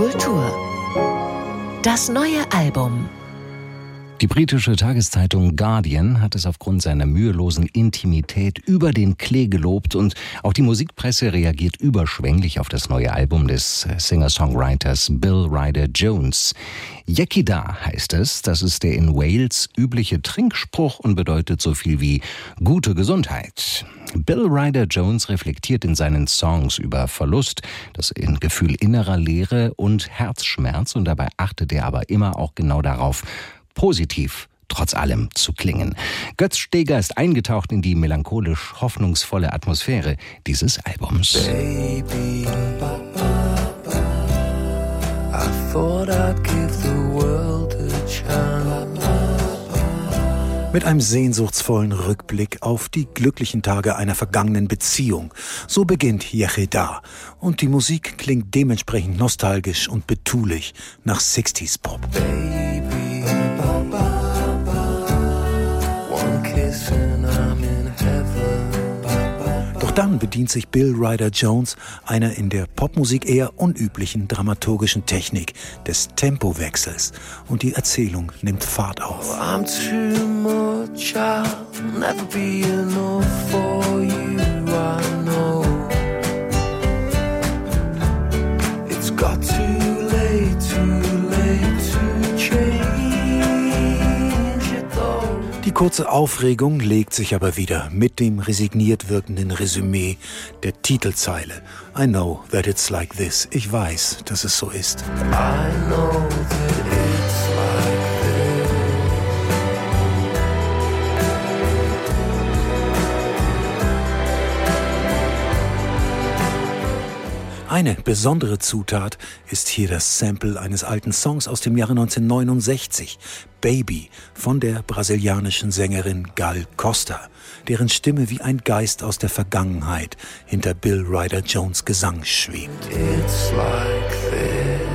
Kultur. Das neue Album. Die britische Tageszeitung Guardian hat es aufgrund seiner mühelosen Intimität über den Klee gelobt und auch die Musikpresse reagiert überschwänglich auf das neue Album des Singer-Songwriters Bill Ryder Jones. Yekida heißt es, das ist der in Wales übliche Trinkspruch und bedeutet so viel wie gute Gesundheit. Bill Ryder Jones reflektiert in seinen Songs über Verlust, das Gefühl innerer Leere und Herzschmerz und dabei achtet er aber immer auch genau darauf, positiv trotz allem zu klingen. Götz Steger ist eingetaucht in die melancholisch hoffnungsvolle Atmosphäre dieses Albums. Baby, Mit einem sehnsuchtsvollen Rückblick auf die glücklichen Tage einer vergangenen Beziehung. So beginnt Yechida. Und die Musik klingt dementsprechend nostalgisch und betulich nach 60s Pop. Baby. Doch dann bedient sich Bill Ryder Jones einer in der Popmusik eher unüblichen dramaturgischen Technik des Tempowechsels und die Erzählung nimmt Fahrt auf. I'm Die kurze Aufregung legt sich aber wieder mit dem resigniert wirkenden Resümee der Titelzeile. I know that it's like this. Ich weiß, dass es so ist. I know that it's Eine besondere Zutat ist hier das Sample eines alten Songs aus dem Jahre 1969, Baby, von der brasilianischen Sängerin Gal Costa, deren Stimme wie ein Geist aus der Vergangenheit hinter Bill Ryder Jones Gesang schwebt. It's like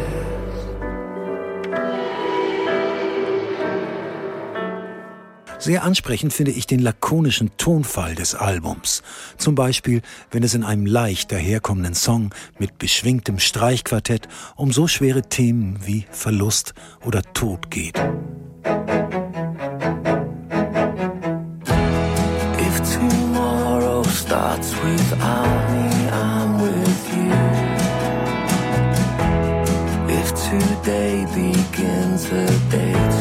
Sehr ansprechend finde ich den lakonischen Tonfall des Albums. Zum Beispiel, wenn es in einem leicht daherkommenden Song mit beschwingtem Streichquartett um so schwere Themen wie Verlust oder Tod geht. If tomorrow starts without me, I'm with you. If today begins a day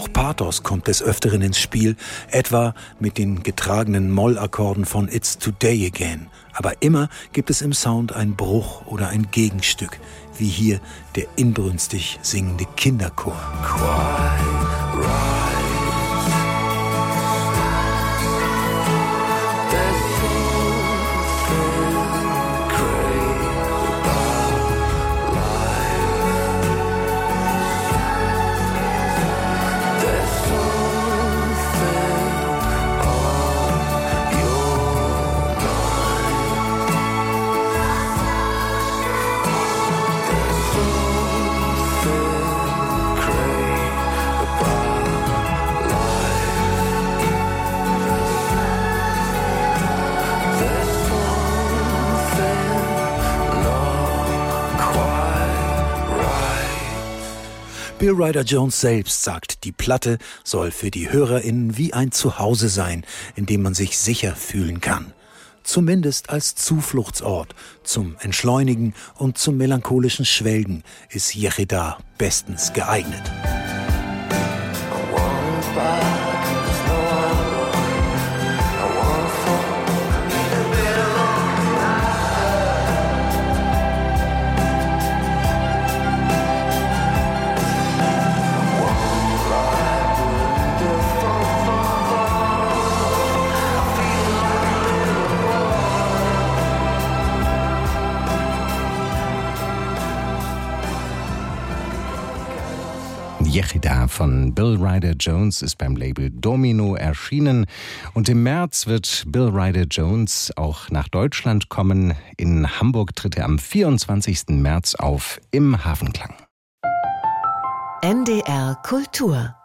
Auch Pathos kommt des Öfteren ins Spiel, etwa mit den getragenen Mollakkorden von It's Today Again. Aber immer gibt es im Sound einen Bruch oder ein Gegenstück, wie hier der inbrünstig singende Kinderchor. Quiet, right. Bill Ryder Jones selbst sagt, die Platte soll für die HörerInnen wie ein Zuhause sein, in dem man sich sicher fühlen kann. Zumindest als Zufluchtsort zum Entschleunigen und zum melancholischen Schwelgen ist Yechida bestens geeignet. Yechida von Bill Ryder Jones ist beim Label Domino erschienen und im März wird Bill Ryder Jones auch nach Deutschland kommen. In Hamburg tritt er am 24. März auf im Hafenklang. NDR Kultur